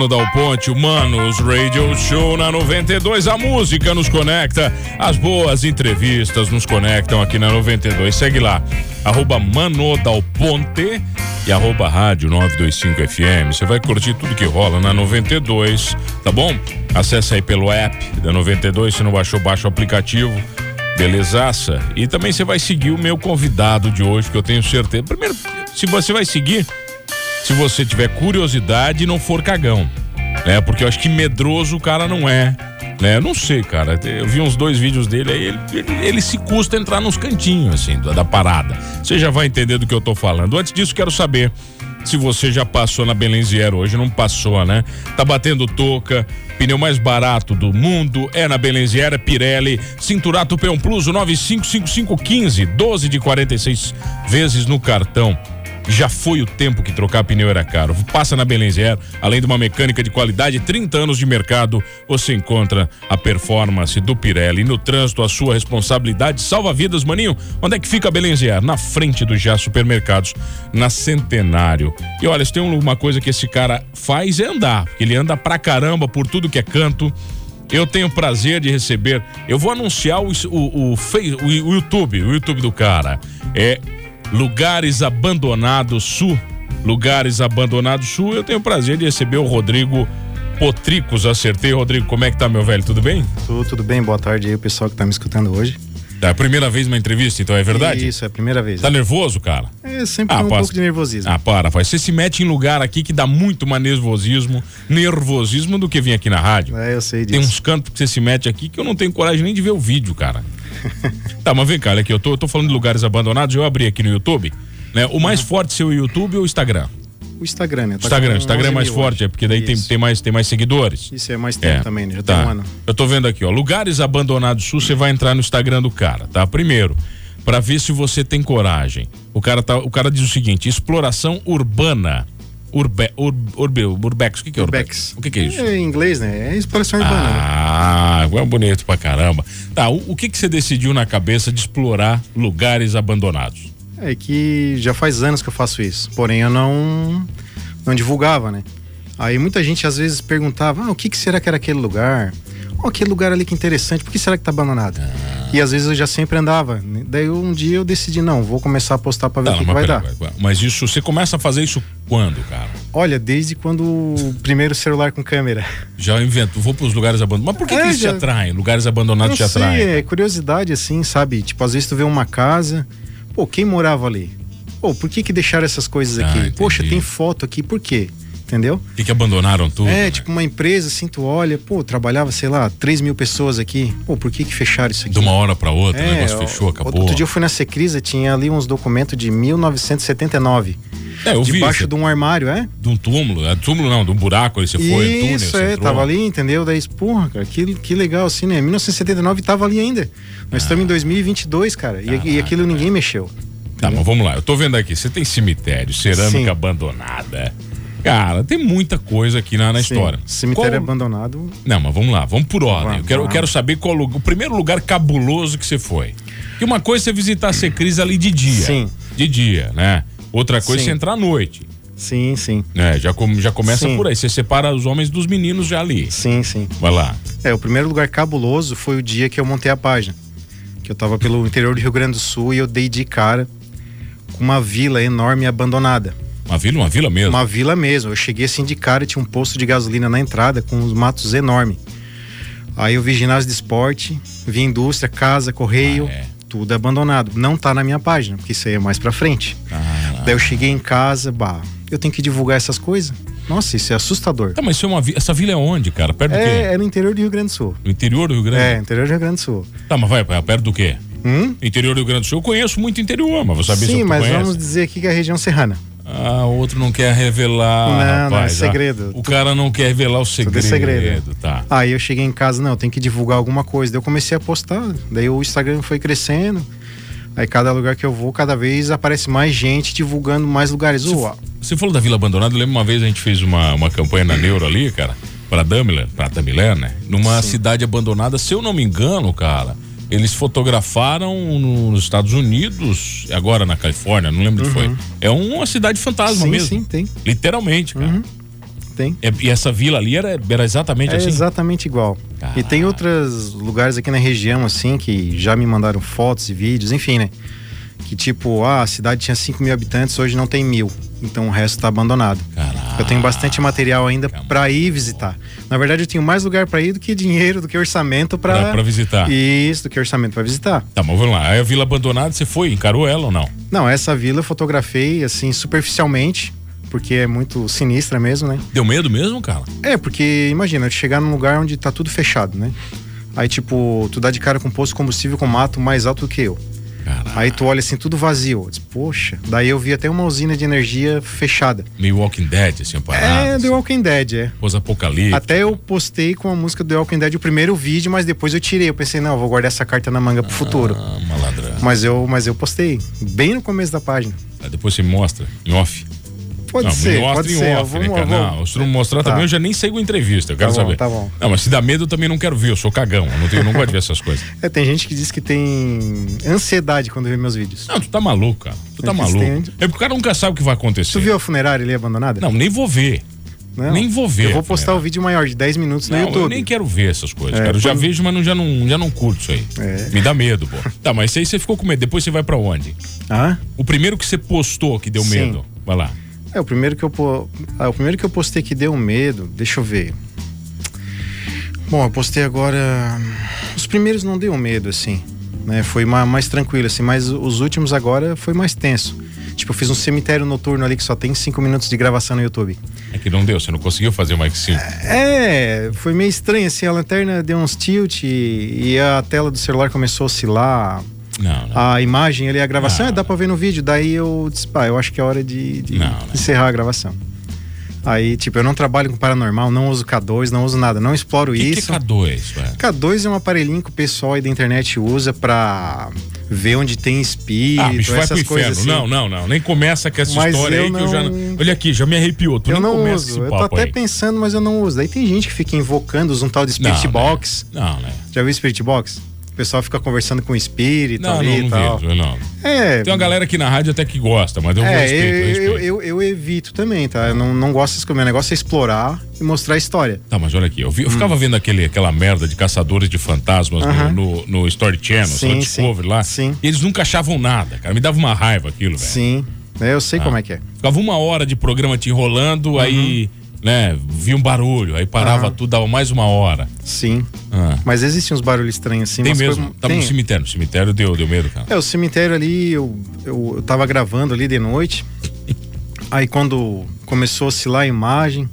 Mano Dal Ponte, Manos Radio Show na 92. A música nos conecta, as boas entrevistas nos conectam aqui na 92. Segue lá, arroba Mano Dal Ponte e arroba Rádio 925 FM. Você vai curtir tudo que rola na 92, tá bom? Acesse aí pelo app da 92, se não baixou, baixa o aplicativo. Belezaça? E também você vai seguir o meu convidado de hoje, que eu tenho certeza. Primeiro, se você vai seguir, se você tiver curiosidade e não for cagão, né? Porque eu acho que medroso o cara não é, né? Eu não sei, cara. Eu vi uns dois vídeos dele aí, ele, ele, ele se custa entrar nos cantinhos, assim, da, da parada. Você já vai entender do que eu tô falando. Antes disso, quero saber se você já passou na Belenziero hoje, não passou, né? Tá batendo touca, pneu mais barato do mundo é na Belenziera Pirelli, Cinturato Peon Plus, o 955515, 12 de 46 vezes no cartão. Já foi o tempo que trocar pneu era caro. Passa na Belenzier, além de uma mecânica de qualidade, 30 anos de mercado, você encontra a performance do Pirelli. No trânsito, a sua responsabilidade salva vidas, maninho. Onde é que fica a Belenzier? Na frente do Já Supermercados, na Centenário. E olha, se tem uma coisa que esse cara faz é andar. Ele anda pra caramba por tudo que é canto. Eu tenho o prazer de receber. Eu vou anunciar o, o, o, o, o YouTube, o YouTube do cara. É Lugares Abandonados Sul. Lugares Abandonados Sul. Eu tenho o prazer de receber o Rodrigo Potricos. Acertei, Rodrigo. Como é que tá, meu velho? Tudo bem? Tudo, tudo bem. Boa tarde aí, o pessoal que tá me escutando hoje. É a primeira vez uma entrevista, então é verdade? Isso, é a primeira vez. Tá nervoso, cara? É, sempre ah, um pouco de nervosismo. Ah, para, faz. Você se mete em lugar aqui que dá muito mais nervosismo, nervosismo do que vir aqui na rádio. É, eu sei disso. Tem uns cantos que você se mete aqui que eu não tenho coragem nem de ver o vídeo, cara. tá, mas vem cá, olha aqui, eu tô, eu tô falando de lugares abandonados, eu abri aqui no YouTube, né? O mais forte seu YouTube ou o Instagram? O Instagram, né? Tá Instagram, Instagram é mais forte, é porque daí tem, tem, mais, tem mais seguidores. Isso é mais tempo é. também, né? Já tá. tem um ano. Eu tô vendo aqui, ó. Lugares abandonados sul, você vai entrar no Instagram do cara, tá? Primeiro, para ver se você tem coragem. O cara, tá, o cara diz o seguinte: exploração urbana. Urbe, ur, urbe, urbex, o que, que é urbex? O que, que é isso? É em inglês, né? É exploração urbana. Né? Ah, é bonito pra caramba. Tá, o, o que que você decidiu na cabeça de explorar lugares abandonados? É que já faz anos que eu faço isso, porém eu não não divulgava, né? Aí muita gente às vezes perguntava: ah, o que, que será que era aquele lugar? Oh, aquele lugar ali que interessante, por que será que tá abandonado? Ah. E às vezes eu já sempre andava. Daí um dia eu decidi, não, vou começar a postar para ver não, o que, que vai dar. Mas isso, você começa a fazer isso quando, cara? Olha, desde quando o primeiro celular com câmera. Já invento, vou para os lugares abandonados. Mas por que, é, que isso já... te atrai? Lugares abandonados te atraem? É curiosidade assim, sabe? Tipo, às vezes tu vê uma casa, pô, quem morava ali? Pô, por que que deixaram essas coisas ah, aqui? Poxa, tem foto aqui, por quê? Entendeu? E que abandonaram tudo? É, né? tipo uma empresa, assim, tu olha, pô, trabalhava, sei lá, 3 mil pessoas aqui. Pô, por que que fecharam isso aqui? De uma hora para outra, é, o negócio fechou, acabou. Outro dia eu fui na Secrisa, tinha ali uns documentos de 1979. É, eu Debaixo vi, de um armário, é? De um túmulo, é túmulo não, de um buraco ali você foi, Isso, túnel, é, tava ali, entendeu? Daí, porra, cara, que, que legal assim, né? 1979 tava ali ainda. Nós ah. estamos em 2022, cara, e, e aquilo ninguém mexeu. Tá, mas vamos lá. Eu tô vendo aqui. Você tem cemitério, cerâmica Sim. abandonada. Cara, tem muita coisa aqui na, na história. Cemitério qual... abandonado. Não, mas vamos lá, vamos por ordem. Vamos, eu, quero, eu quero saber qual o primeiro lugar cabuloso que você foi. Que uma coisa é você visitar a Secris ali de dia. Sim. De dia, né? Outra coisa é você entrar à noite. Sim, sim. É, já, com, já começa sim. por aí. Você separa os homens dos meninos já ali. Sim, sim. Vai lá. É, o primeiro lugar cabuloso foi o dia que eu montei a página. Que eu tava pelo interior do Rio Grande do Sul e eu dei de cara uma vila enorme abandonada. Uma vila, uma vila mesmo? Uma vila mesmo. Eu cheguei assim de cara e tinha um posto de gasolina na entrada com uns matos enormes. Aí eu vi ginásio de esporte, vi indústria, casa, correio, ah, é. tudo abandonado. Não tá na minha página, porque isso aí é mais pra frente. Ah, Daí eu cheguei em casa, bah, eu tenho que divulgar essas coisas. Nossa, isso é assustador. Tá, mas isso é uma, essa vila é onde, cara? Perto é, do quê? É no interior do Rio Grande do Sul. No interior do Rio Grande? É, interior do Rio Grande do Sul. Tá, mas vai, perto do quê? Hum? Interior do Rio Grande do Sul, eu conheço muito interior, mas vou saber Sim, se eu mas conhece. vamos dizer aqui que é a região serrana. Ah, o outro não quer revelar. Não, rapaz, não, é segredo. Ah, o cara não quer revelar o segredo. Tudo é segredo. Tá. Aí eu cheguei em casa, não, tem que divulgar alguma coisa. Daí eu comecei a postar. Daí o Instagram foi crescendo. Aí cada lugar que eu vou, cada vez aparece mais gente divulgando mais lugares. Você, você falou da Vila Abandonada, eu lembro uma vez a gente fez uma, uma campanha na Neuro ali, cara, pra Damler, pra Damler, né? Numa Sim. cidade abandonada, se eu não me engano, cara eles fotografaram nos Estados Unidos, agora na Califórnia, não lembro uhum. onde foi. É uma cidade fantasma sim, mesmo. Sim, tem. Literalmente, cara. Uhum. É, e essa vila ali era, era exatamente É assim? exatamente igual. E tem Caraca. outros lugares aqui na região, assim, que já me mandaram fotos e vídeos, enfim, né? Que tipo, ah, a cidade tinha 5 mil habitantes, hoje não tem mil. Então o resto tá abandonado. Caraca. Eu tenho bastante material ainda pra ir visitar. Na verdade, eu tenho mais lugar pra ir do que dinheiro, do que orçamento pra visitar. Isso, do que orçamento pra visitar. Tá, mas vamos lá. Aí a vila abandonada, você foi, encarou ela ou não? Não, essa vila eu fotografei, assim, superficialmente, porque é muito sinistra mesmo, né? Deu medo mesmo, cara? É, porque imagina, chegar num lugar onde tá tudo fechado, né? Aí, tipo, tu dá de cara com um posto de combustível com mato mais alto do que eu. Caraca. Aí tu olha assim, tudo vazio. Disse, Poxa, daí eu vi até uma usina de energia fechada. Meio Walking Dead, assim, parado. é, assim, The Walking Dead, é. Pós-apocalipse. Até eu postei com a música do The Walking Dead o primeiro vídeo, mas depois eu tirei. Eu pensei, não, eu vou guardar essa carta na manga pro futuro. Ah, malandrão. Mas eu, mas eu postei, bem no começo da página. Aí depois você mostra, em off. Pode não, ser, mostra pode em ser. off, né, eu vou- Não, se não mostrar Tá. também, eu já nem sigo a entrevista, eu quero Tá bom, saber. tá bom. Não, mas se dá medo eu também não quero ver, eu sou cagão. Eu não, tenho, não gosto de ver essas coisas. É, tem gente que diz que tem ansiedade quando vê meus vídeos. Não, tu tá maluco, cara. Tu tá É que maluco. tem- É porque o cara nunca sabe o que vai acontecer. Tu viu a funerária ali abandonada? Não, nem vou ver. Não. Nem vou ver. Eu vou postar o vídeo maior de 10 minutos no Não, YouTube. eu nem quero ver essas coisas, É, cara. Eu já quando- vejo, mas não, já, não, já não curto isso aí. É. Me dá medo, pô. Tá, mas isso aí você ficou com medo. Depois você vai pra onde? Ah? O primeiro que você postou que deu Sim. medo. Vai lá. É, o primeiro que eu ah, o primeiro que eu postei que deu medo, deixa eu ver. Bom, eu postei agora. Os primeiros não deu medo, assim. Né? Foi ma- mais tranquilo, assim, mas os últimos agora foi mais tenso. Tipo, eu fiz um cemitério noturno ali que só tem 5 minutos de gravação no YouTube. É que não deu, você não conseguiu fazer mais que cinco. É, foi meio estranho, assim, a lanterna deu uns tilt e, e a tela do celular começou a oscilar. Não, não. A imagem ali, a gravação, Não, é, dá pra ver no vídeo. Daí eu disse, pá, eu acho que é hora de, de Não, não. encerrar a gravação. Aí, tipo, eu não trabalho com paranormal, não uso K2, não uso nada, não exploro que, que é isso. K2, velho? K2 é um aparelhinho que o pessoal aí da internet usa pra ver onde tem espírito, Ah, bicho, vai pro essas inferno. coisas assim. Não, não, não. Nem começa com essa Mas história aí que eu já. não- Olha aqui, já me arrepiou. Tu Eu nem não uso, eu tô até aí. pensando, mas eu não uso. Daí tem gente que fica invocando, usa um tal de Não, Spirit né? Box. Não, né? Já viu Spirit Box? O pessoal fica conversando com o espírito Não, ali não, e tal. vejo, não. É, Tem uma galera aqui na rádio até que gosta, mas eu É, respeito, eu eu, respeito. eu, eu, eu evito também, tá? Eu não, não gosto dessas coisas. Meu negócio é explorar e mostrar a história. Tá, mas olha aqui, eu, vi- eu ficava vendo aquele, aquela merda de caçadores de fantasmas no- Hum. Aham. no, no, Story Channel, Sim, no Discovery lá. sim. E eles nunca achavam nada, cara. Me dava uma raiva aquilo, velho. Sim, é, eu sei Ah. como é que é. Ficava uma hora de programa te enrolando, aí, né, via um barulho, aí parava. Aham. tudo, dava mais uma hora. Sim. Ah. Mas existem uns barulhos estranhos assim. Tem mesmo. coisas- Tava no tem. cemitério. No cemitério deu, deu medo, cara. É, o cemitério ali, eu, eu, eu tava gravando ali de noite. Aí quando começou a oscilar a imagem,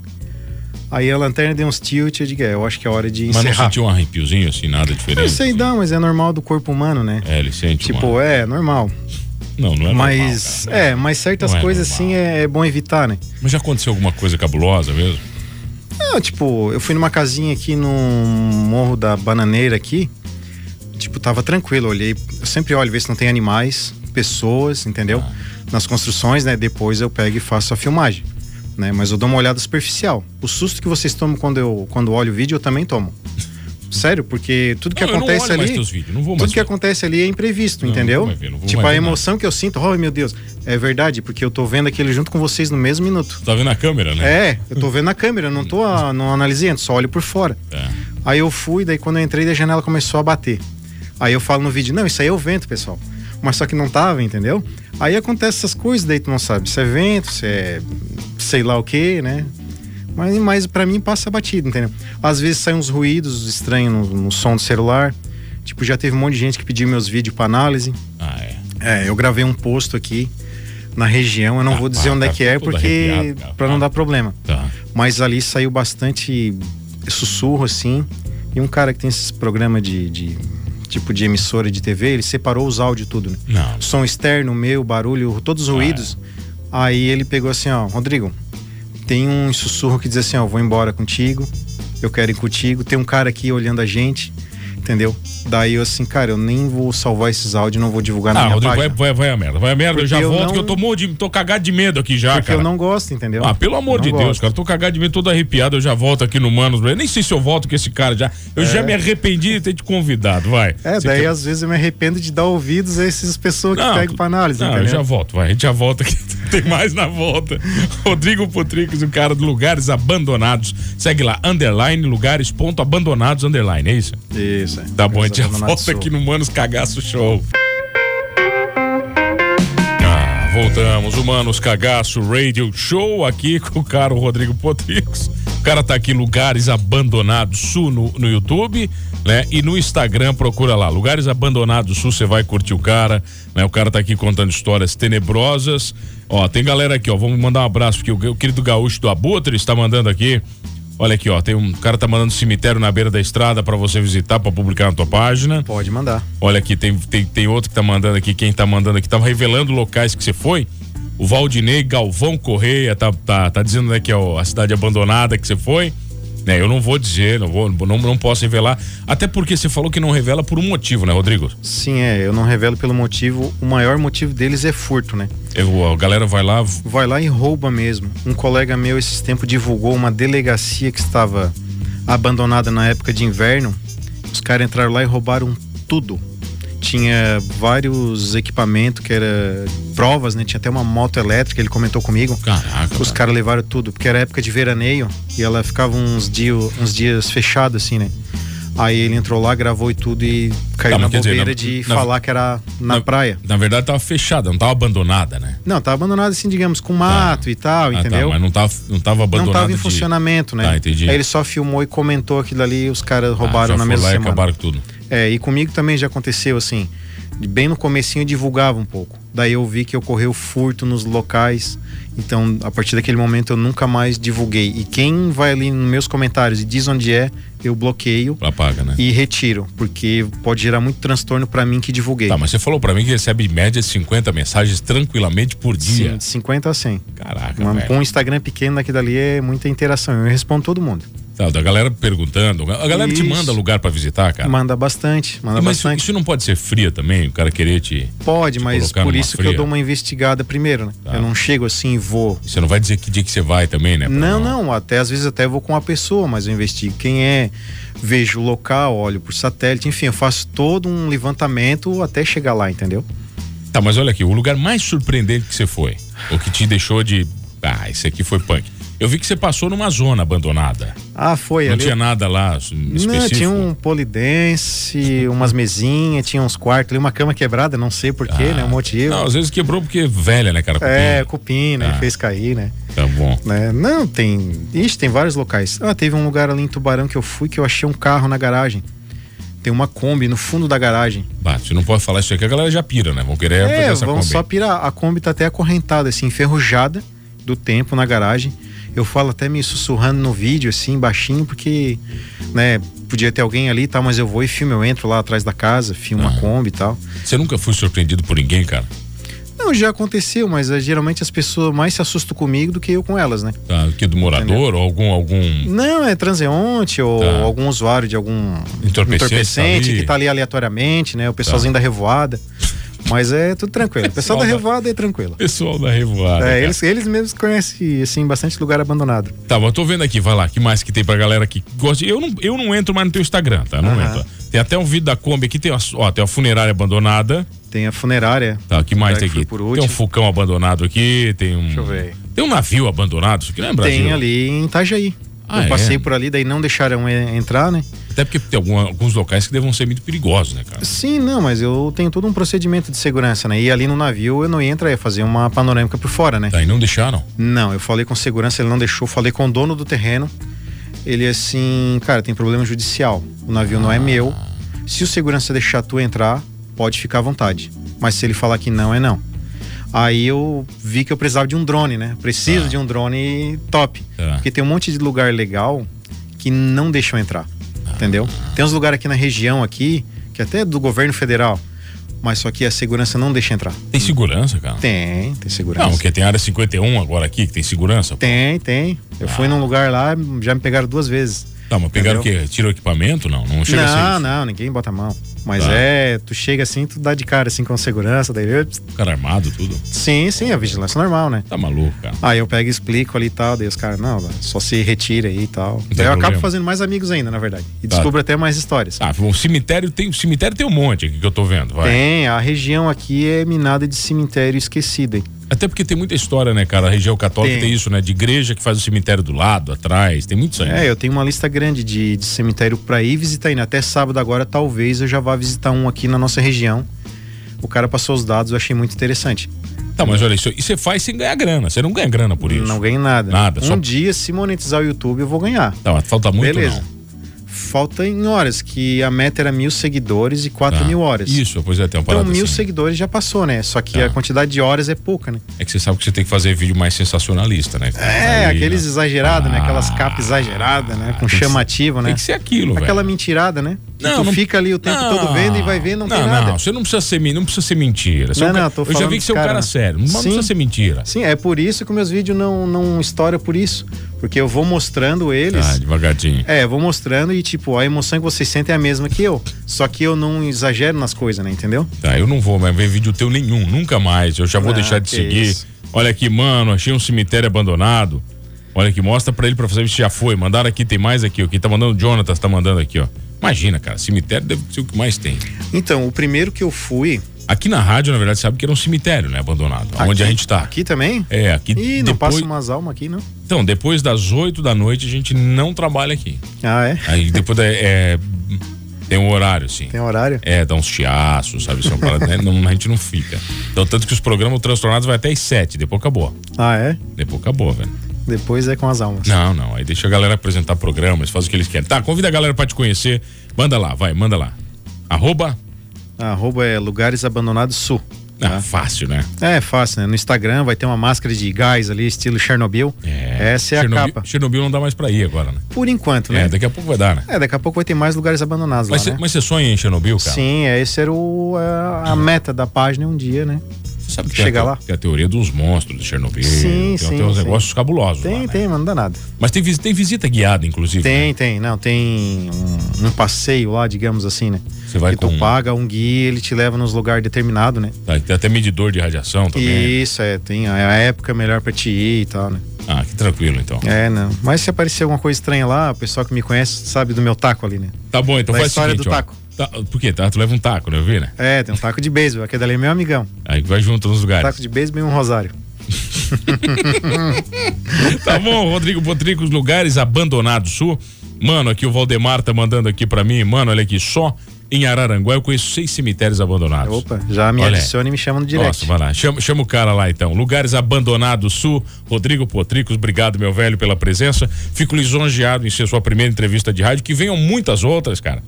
aí a lanterna deu uns tilt, eu digo, é, eu acho que é hora de Mas não encerrar. sentiu um arrepiozinho assim, nada diferente? Eu sei assim? não, mas é normal do corpo humano, né? É, ele sente Tipo, uma... é normal. Não, não é mas, normal, é, mas certas é coisas normal. assim é, é bom evitar, né? Mas já aconteceu alguma coisa cabulosa mesmo? Não, tipo, eu fui numa casinha aqui no Morro da Bananeira aqui. Tipo, tava tranquilo, eu olhei. Eu sempre olho, ver se não tem animais, pessoas, entendeu? Ah. Nas construções, né? Depois eu pego e faço a filmagem. Né? Mas eu dou uma olhada superficial. O susto que vocês tomam quando eu quando olho o vídeo, eu também tomo. Sério, porque tudo que Não, acontece ali. vídeos, Tudo que ver. acontece ali é imprevisto, Não, entendeu? não ver, tipo, a ver nada. emoção que eu sinto, oh meu Deus, é verdade, porque eu tô vendo aquilo junto com vocês no mesmo minuto. Tá vendo a câmera, né? É, eu tô vendo na câmera, não tô a, não analisei antes, só olho por fora. É. Aí eu fui, daí quando eu entrei, a janela começou a bater. Aí eu falo no vídeo, não, isso aí é o vento, pessoal. Mas só que não tava, entendeu? Aí acontece essas coisas, daí tu não sabe se é vento, se é sei lá o que, né? Mas, mas para mim passa batido, entendeu? Às vezes saem uns ruídos estranhos no, no som do celular. Tipo, já teve um monte de gente que pediu meus vídeos para análise. Ah, é. É, eu gravei um posto aqui na região, eu não Ah, vou dizer pá, onde é tá que é, porque para não dar problema. Tá. Mas ali saiu bastante sussurro, assim. E um cara que tem esses programas de, de tipo de emissora de TV, ele separou os áudios tudo, né? Não. Som externo, meu, barulho, todos os Ah, ruídos. Aí ele pegou assim, ó, Rodrigo, tem um sussurro que diz assim, ó, vou embora contigo, eu quero ir contigo. Tem um cara aqui olhando a gente. Entendeu? Daí eu assim, cara, eu nem vou salvar esses áudios, não vou divulgar na Ah, minha Rodrigo, vai, página. vai, vai a merda. Vai a merda, eu já Porque eu volto não- que eu tô, morro de, tô cagado de medo aqui já, Porque cara. eu não gosto, entendeu? Ah, pelo amor Eu de não Deus, gosto. cara. Eu tô cagado de medo, todo arrepiado. Eu já volto aqui no Manos. Eu nem sei se eu volto com esse cara já. Eu já me arrependi de ter te convidado, vai. É, Você daí quer- às vezes eu me arrependo de dar ouvidos a essas pessoas que Não, pegam pra análise, Não, eu entendeu? já volto, vai. A gente já volta aqui. Tem mais na volta. Rodrigo Putrix, o cara do Lugares Abandonados. Segue lá, underline, lugares, ponto, abandonados, underline. É isso? Isso, é. Tá bom, a gente já Abandonado volta aqui no Manos Cagaço Show. Ah, voltamos, o Manos Cagaço Radio Show aqui com o cara o Rodrigo Potrix. O cara tá aqui, Lugares Abandonados Sul no, no YouTube, né? E no Instagram, procura lá, Lugares Abandonados Sul, você vai curtir o cara, né? O cara tá aqui contando histórias tenebrosas. Ó, tem galera aqui, ó, vamos mandar um abraço, porque o, o querido gaúcho do Abutre está mandando aqui. Olha aqui, ó, tem um cara tá mandando cemitério na beira da estrada pra você visitar, pra publicar na tua página. Pode mandar. Olha aqui, tem, tem, tem outro que tá mandando aqui, quem tá mandando aqui, tá revelando locais que você foi. O Valdinei Galvão Correia tá, tá, tá dizendo né, que é a cidade abandonada que você foi. Né, eu não vou dizer, não, vou, não, não posso revelar. Até porque você falou que não revela por um motivo, né, Rodrigo? Sim, é, eu não revelo pelo motivo. O maior motivo deles é furto, né? Eu, a galera vai lá, Vai lá e rouba mesmo. Um colega meu esses tempos divulgou uma delegacia que estava abandonada na época de inverno. Os caras entraram lá e roubaram tudo. Tinha vários equipamentos que era provas, né? Tinha até uma moto elétrica, ele comentou comigo. Caraca. Os cara. caras levaram tudo, porque era época de veraneio e ela ficava uns dias, uns dias fechada assim, né? Aí ele entrou lá, gravou e tudo e caiu Tá, na quer dizer, bobeira na- de na- falar que era na, na- praia. Na verdade tava fechada, não tava abandonada, né? Não, tá abandonado assim, digamos, com mato e tal, Ah, tá, entendeu? mas não tava, não tava abandonada. não tava em de- funcionamento, né? Tá, entendi. Aí ele só filmou e comentou aquilo ali e os caras Ah, roubaram já na mesma lá e semana. acabaram com tudo. É, e comigo também já aconteceu assim. Bem no comecinho eu divulgava um pouco. Daí eu vi que ocorreu furto nos locais. Então, a partir daquele momento eu nunca mais divulguei. E quem vai ali nos meus comentários e diz onde é, eu bloqueio Apaga, né? e retiro, porque pode gerar muito transtorno pra mim que divulguei. Tá, mas você falou pra mim que recebe em média 50 mensagens tranquilamente por dia. Sim, de 50 a 100. Caraca, Uma- com um Instagram pequeno daqui dali é muita interação. Eu respondo todo mundo. Tá, da galera perguntando. A galera te Isso. manda lugar pra visitar, cara. Manda bastante, manda mas isso, bastante. isso não pode ser fria também, o cara querer te. Pode, te mas por isso que fria. eu dou uma investigada primeiro, né? Tá. Eu não chego assim e vou. Você não vai dizer que dia que você vai também, né? pra Não, não, até às vezes até vou com uma pessoa, mas eu investigo quem é, vejo o local, olho por satélite, enfim, eu faço todo um levantamento até chegar lá, entendeu? Tá, mas olha aqui, o lugar mais surpreendente que você foi, o que te deixou de. Ah, esse aqui foi punk. Eu vi que você passou numa zona abandonada. Ah, foi Não ali. tinha nada lá específico. Não, tinha um polidense, umas mesinhas, tinha uns quartos ali, uma cama quebrada, não sei porquê, Ah, né? O motivo. Não, às vezes quebrou porque é velha, né, cara? é, Cupim. cupim, né? Ah. Fez cair, né? Tá bom. né? Não, tem. Ixi, tem vários locais. Ah, teve um lugar ali em Tubarão que eu fui que eu achei um carro na garagem. Tem uma Kombi no fundo da garagem. Você não pode falar isso aqui, a galera já pira, né? Vão querer fazer É, essa vamos Kombi. só pirar. A Kombi tá até acorrentada, assim, enferrujada do tempo na garagem. Eu falo até me sussurrando no vídeo, assim, baixinho, porque, né, podia ter alguém ali e tal, mas eu vou e filmo, eu entro lá atrás da casa, filmo Ah. uma Kombi e tal. Você nunca foi surpreendido por ninguém, cara? Não, já aconteceu, mas eh, geralmente as pessoas mais se assustam comigo do que eu com elas, né? Tá, que do morador ou algum algum Não, é transeunte ou Tá. algum usuário de algum Entorpecente tá ali. que tá ali aleatoriamente, né? O pessoalzinho da revoada. Mas é tudo tranquilo. O pessoal da revoada é tranquilo. pessoal da revoada. É, cara. eles, eles mesmos conhecem, assim, bastante lugar abandonado. Tá, mas eu tô vendo aqui, vai lá, que mais que tem pra galera que gosta. Eu não, eu não entro mais no teu Instagram, tá? Não Aham. entro. Tem até um vídeo da Kombi aqui, tem, a- ó, tem a funerária abandonada. Tem a funerária. Tá, que mais tem que aqui? Tem um. Fulcão abandonado aqui, tem um. Deixa eu ver. Tem um navio abandonado, isso aqui não é Brasil? Tem ali em Itajaí. Ah, eu passei é? por ali, daí não deixaram entrar, né? Até porque tem algum- alguns locais que devam ser muito perigosos, né, cara? Sim, não, mas eu tenho todo um procedimento de segurança, né? E ali no navio eu não ia entrar, ia fazer uma panorâmica por fora, né? Tá, e não deixaram. Não, eu falei com segurança, ele não deixou, falei com o dono do terreno. Ele assim, cara, tem problema judicial. O navio não é meu. Se o segurança deixar tu entrar, pode ficar à vontade. Mas se ele falar que não, é não. Aí eu vi que eu precisava de um drone, né? Preciso Tá. de um drone top. Tá. Porque tem um monte de lugar legal que não deixam entrar. Entendeu? Tem uns lugares aqui na região aqui, que até é do governo federal, mas só que a segurança não deixa entrar. Tem segurança, cara? Tem, tem segurança. Não, porque tem área 51 agora aqui, que tem segurança. pô. Tem, tem. Eu fui num lugar lá, já me pegaram duas vezes. Tá, mas pegaram Entendeu? o quê? Tirou o equipamento? Não, não chega Não, isso. não, ninguém bota a mão. Mas Tá. é, tu chega assim, tu dá de cara assim com segurança, daí eu, Cara armado, tudo. sim, sim, a vigilância normal, né? Tá maluco, cara. Aí eu pego e explico ali e tal, daí os caras, não, só se retira aí e tal. Daí eu acabo fazendo mais amigos ainda, na verdade. E Tá. descubro até mais histórias. Ah, o cemitério tem, o cemitério tem um monte aqui que eu tô vendo, vai. Tem, a região aqui é minada de cemitério esquecido, hein? Até porque tem muita história, né, cara? A região católica tem. Tem. isso, né? De igreja que faz o cemitério do lado, atrás, tem muito isso aí. É, eu tenho uma lista grande de, de cemitério pra ir visitar ainda. Até sábado agora, talvez eu já vá visitar um aqui na nossa região. O cara passou os dados, eu achei muito interessante. Tá, mas olha isso, e você faz sem ganhar grana, você não ganha grana por isso. Não ganho nada. Nada, Um só- dia, se monetizar o YouTube, eu vou ganhar. Tá, mas falta muito Beleza. não. Falta em horas, que a meta era mil seguidores e quatro Tá. mil horas. Isso, pois é, tem uma Então, mil assim. seguidores já passou, né? Só que Tá. a quantidade de horas é pouca, né? É que você sabe que você tem que fazer vídeo mais sensacionalista, né? É, Aí, aqueles né? exagerados, né? Ah, Aquelas capas exageradas, né? Com chamativo, né? Tem que ser aquilo, velho. Aquela mentirada, né? Não, tu não- fica ali o tempo Não. todo vendo e vai ver, não, não, tem nada. Não, você não precisa ser, não precisa ser mentira. Você é um Não, cara- não, tô eu já falando vi que você é um cara, cara né? sério. Mas não Sim. precisa ser mentira. Sim, é por isso que meus vídeos não, não estouram por isso. Porque eu vou mostrando eles. Tá, devagarzinho. É, eu vou mostrando e, tipo, a emoção que vocês sentem é a mesma que eu. Só que eu não exagero nas coisas, né? Entendeu? Tá, eu não vou mais ver vídeo teu nenhum, nunca mais. Eu já vou Ah, deixar de seguir. isso. Olha aqui, mano, achei um cemitério abandonado. Olha aqui, mostra pra ele pra fazer se já foi. Mandaram aqui, tem mais aqui. ó. Quem tá mandando, o Jonathan tá mandando aqui, ó. Imagina, cara, cemitério deve ser o que mais tem. Então, o primeiro que eu fui. Aqui na rádio, na verdade, sabe que era um cemitério, né? Abandonado. onde a aqui- gente tá. Aqui também? É, aqui Ih, não depois. passa umas almas aqui, não? Então, depois das 8 da noite a gente não trabalha aqui. Ah, é? Aí depois é, é, tem um horário, sim. Tem horário? É, dá uns chiaços, sabe? São né? Não, a gente não fica. Então, tanto que os programas transtornados vai até às 7, depois acabou. Ah, é? Depois acabou, velho. Depois é com as almas. Não, não. Aí deixa a galera apresentar programas, faz o que eles querem. Tá, convida a galera pra te conhecer. Manda lá, vai, manda lá. Arroba. Arroba é Lugares Abandonados Sul. Ah, fácil, né? É fácil, né? No Instagram vai ter uma máscara de gás ali, estilo Chernobyl. Essa é Chernobyl, a capa. Chernobyl não dá mais pra ir agora, né? Por enquanto, né? É, daqui a pouco vai dar, né? É, daqui a pouco vai ter mais lugares abandonados Mas lá, você né? mas você sonha em Chernobyl, cara? Sim, é, esse era o, a, a meta da página um dia, né? Sabe que Chega tem a, lá. Tem a teoria dos monstros de Chernobyl. Sim, tem, sim, tem uns sim. negócios cabulosos lá, Tem, né? tem, mas não dá nada. Mas tem, tem visita guiada, inclusive. né? Tem, tem, não, tem um, um passeio lá, digamos assim, né? Você vai que tu com- paga um guia, ele te leva nos lugares determinados, né? Tá, tem até medidor de radiação também. Isso, é, tem a, a época melhor pra te ir e tal, né? Ah, que tranquilo, então. É, não. Mas se aparecer alguma coisa estranha lá, o pessoal que me conhece sabe do meu taco ali, né? Tá bom, então Da faz o história seguinte, do ó. taco. Tá, por quê? Tá, tu leva um taco, né? Eu vi, né? É, tem um taco de beisebol, aquele dali é meu amigão. Aí vai junto nos lugares. Taco de beisebol e um rosário. Tá bom, Rodrigo Potrico, os lugares abandonados sul. Mano, aqui o Valdemar tá mandando aqui pra mim. Mano, olha aqui, só em Araranguá eu conheço seis cemitérios abandonados. Opa, já me Olha adiciona e me chama no direct. Nossa, vai lá. Chama, chama o cara lá então. Lugares Abandonados Sul. Rodrigo Potricos, obrigado, meu velho, pela presença. Fico lisonjeado em ser sua primeira entrevista de rádio. Que venham muitas outras, cara.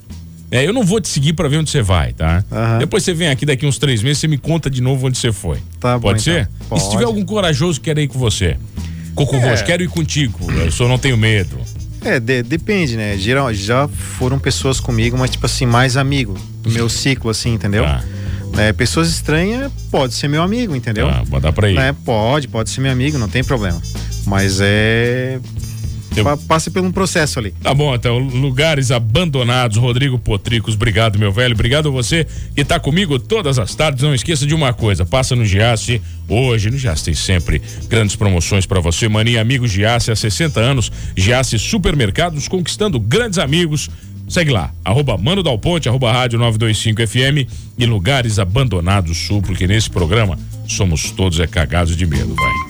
É, eu não vou te seguir pra ver onde você vai, tá? Aham. Depois você vem aqui daqui uns três meses, você me conta de novo onde você foi. Tá bom, Pode então. ser? E Pode. se tiver algum corajoso que quer ir com você? Cocovôs, É. quero ir contigo. Eu só não tenho medo. É, de- depende, né? Geral, já foram pessoas comigo, mas tipo assim, mais amigo do meu ciclo, assim, entendeu? Tá. É, pessoas estranhas, pode ser meu amigo, entendeu? Tá, pode dar pra ir. Né? Pode, pode ser meu amigo, não tem problema. Mas é. Eu- pa- Passa por um processo ali. Tá bom, então, lugares abandonados, Rodrigo Potricos, obrigado, meu velho, obrigado a você que tá comigo todas as tardes, não esqueça de uma coisa, passa no Giasse, hoje. No Giasse tem sempre grandes promoções pra você, mania, amigo Giasse, há 60 anos, Giasse Supermercados, conquistando grandes amigos, segue lá, arroba Mano Dal Ponte, arroba Rádio 925 FM e lugares abandonados sul, porque nesse programa somos todos é cagados de medo, vai.